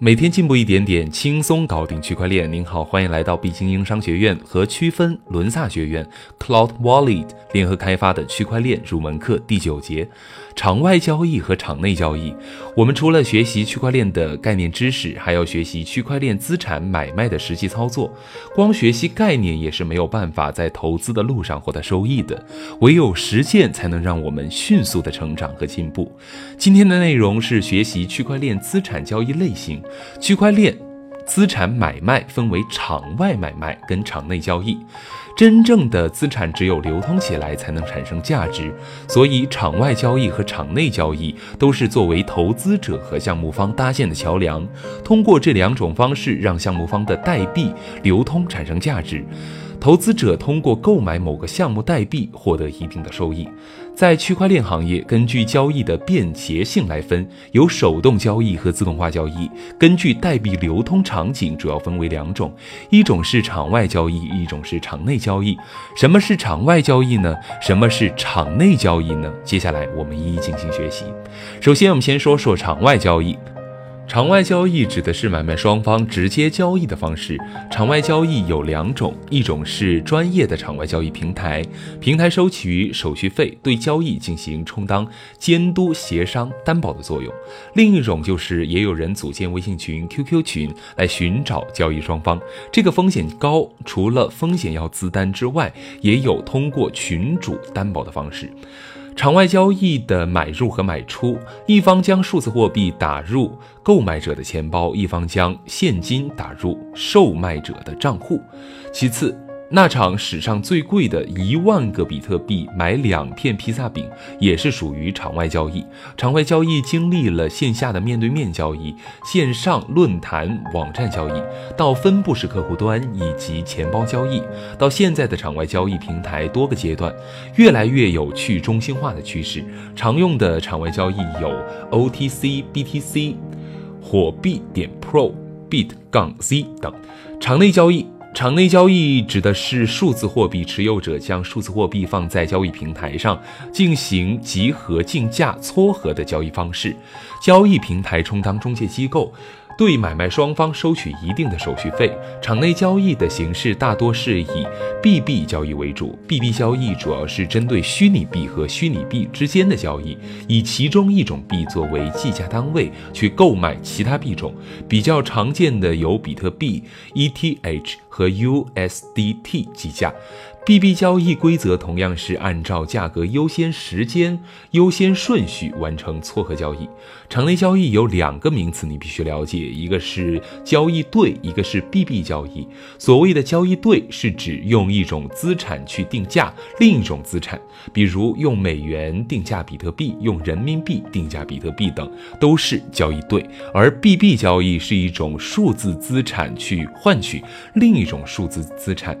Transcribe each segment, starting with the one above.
每天进步一点点，轻松搞定区块链。您好，欢迎来到毕精英商学院和区分伦萨学院 Cloud Wallet 联合开发的区块链入门课第九节：场外交易和场内交易。我们除了学习区块链的概念知识，还要学习区块链资产买卖的实际操作。光学习概念也是没有办法在投资的路上获得收益的，唯有实践才能让我们迅速的成长和进步。今天的内容是学习区块链资产交易类型。区块链资产买卖分为场外买卖跟场内交易。真正的资产只有流通起来才能产生价值，所以场外交易和场内交易都是作为投资者和项目方搭建的桥梁。通过这两种方式，让项目方的代币流通产生价值。投资者通过购买某个项目代币获得一定的收益。在区块链行业，根据交易的便捷性来分，有手动交易和自动化交易。根据代币流通场景，主要分为两种：一种是场外交易，一种是场内交易。什么是场外交易呢？什么是场内交易呢？接下来我们一一进行学习。首先，我们先说说场外交易。场外交易指的是买卖双方直接交易的方式。场外交易有两种，一种是专业的场外交易平台，平台收取手续费，对交易进行充当监督、协商、担保的作用；另一种就是也有人组建微信群、QQ 群来寻找交易双方，这个风险高，除了风险要自担之外，也有通过群主担保的方式。场外交易的买入和买出，一方将数字货币打入购买者的钱包，一方将现金打入售卖者的账户。其次。那场史上最贵的一万个比特币买两片披萨饼，也是属于场外交易。场外交易经历了线下的面对面交易、线上论坛、网站交易，到分布式客户端以及钱包交易，到现在的场外交易平台多个阶段，越来越有去中心化的趋势。常用的场外交易有 OTC、BTC、火币点 Pro、Bit 杠 Z 等。场内交易。场内交易指的是数字货币持有者将数字货币放在交易平台上进行集合、竞价、撮合的交易方式，交易平台充当中介机构。对买卖双方收取一定的手续费。场内交易的形式大多是以币币交易为主。币币交易主要是针对虚拟币和虚拟币之间的交易，以其中一种币作为计价单位去购买其他币种。比较常见的有比特币、ETH 和 USDT 计价。B B 交易规则同样是按照价格优先时间优先顺序完成撮合交易。场内交易有两个名词你必须了解，一个是交易对，一个是 B B 交易。所谓的交易对是指用一种资产去定价另一种资产，比如用美元定价比特币，用人民币定价比特币等，都是交易对。而 B B 交易是一种数字资产去换取另一种数字资产。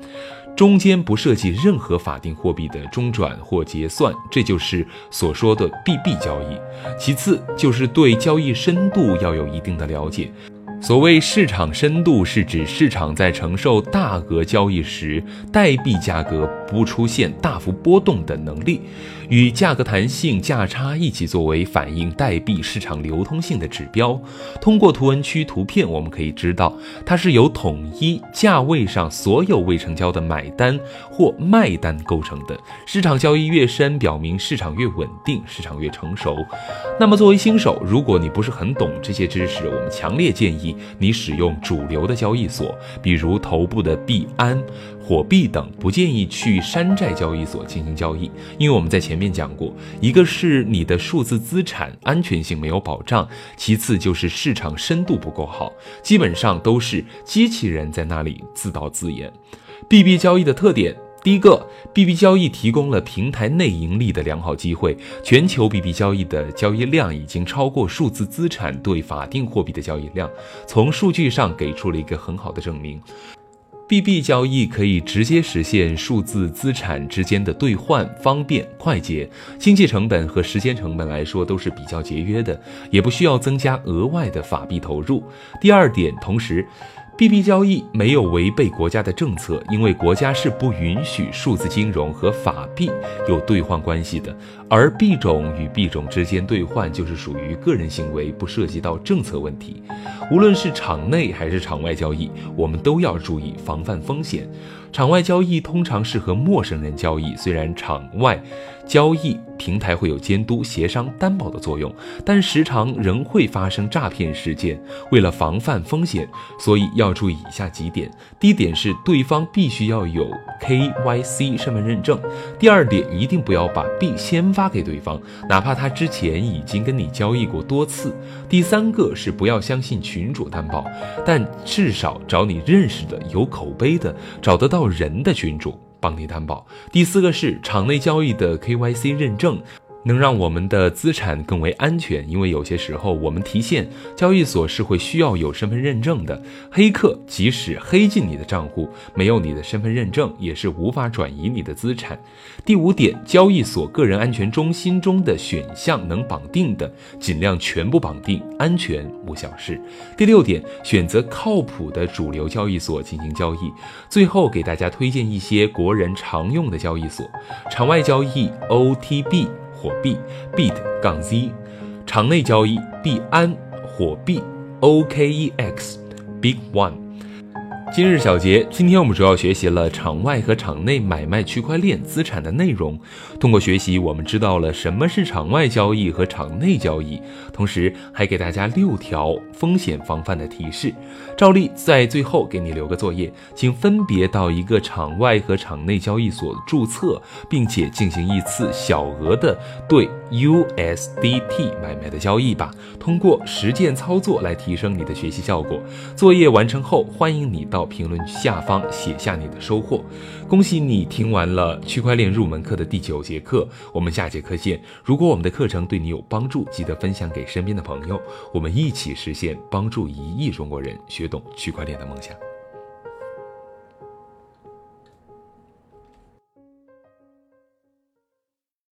中间不涉及任何法定货币的中转或结算，这就是所说的币币交易。其次就是对交易深度要有一定的了解。所谓市场深度，是指市场在承受大额交易时，代币价格不出现大幅波动的能力，与价格弹性、价差一起作为反映代币市场流通性的指标。通过图文区图片，我们可以知道，它是由统一价位上所有未成交的买单或卖单构成的。市场交易越深，表明市场越稳定，市场越成熟。那么，作为新手，如果你不是很懂这些知识，我们强烈建议。你使用主流的交易所，比如头部的币安、火币等，不建议去山寨交易所进行交易，因为我们在前面讲过，一个是你的数字资产安全性没有保障，其次就是市场深度不够好，基本上都是机器人在那里自导自演。币币交易的特点。第一个，B B 交易提供了平台内盈利的良好机会。全球 B B 交易的交易量已经超过数字资产对法定货币的交易量，从数据上给出了一个很好的证明。B B 交易可以直接实现数字资产之间的兑换，方便快捷，经济成本和时间成本来说都是比较节约的，也不需要增加额外的法币投入。第二点，同时。币币交易没有违背国家的政策，因为国家是不允许数字金融和法币有兑换关系的，而币种与币种之间兑换就是属于个人行为，不涉及到政策问题。无论是场内还是场外交易，我们都要注意防范风险。场外交易通常是和陌生人交易，虽然场外交易平台会有监督、协商、担保的作用，但时常仍会发生诈骗事件。为了防范风险，所以要注意以下几点：第一点是对方必须要有 KYC 身份认证；第二点，一定不要把币先发给对方，哪怕他之前已经跟你交易过多次；第三个是不要相信群主担保，但至少找你认识的、有口碑的、找得到。要人的群主帮你担保。第四个是场内交易的 KYC 认证。能让我们的资产更为安全，因为有些时候我们提现交易所是会需要有身份认证的。黑客即使黑进你的账户，没有你的身份认证也是无法转移你的资产。第五点，交易所个人安全中心中的选项能绑定的，尽量全部绑定，安全无小事。第六点，选择靠谱的主流交易所进行交易。最后给大家推荐一些国人常用的交易所，场外交易 OTB。火币 Bit 杠 Z，场内交易币安火币 OKEX Big One。今日小结，今天我们主要学习了场外和场内买卖区块链资产的内容。通过学习，我们知道了什么是场外交易和场内交易，同时还给大家六条风险防范的提示。照例在最后给你留个作业，请分别到一个场外和场内交易所注册，并且进行一次小额的对 USDT 买卖的交易吧。通过实践操作来提升你的学习效果。作业完成后，欢迎你到。到评论下方写下你的收获，恭喜你听完了区块链入门课的第九节课，我们下节课见。如果我们的课程对你有帮助，记得分享给身边的朋友，我们一起实现帮助一亿中国人学懂区块链的梦想。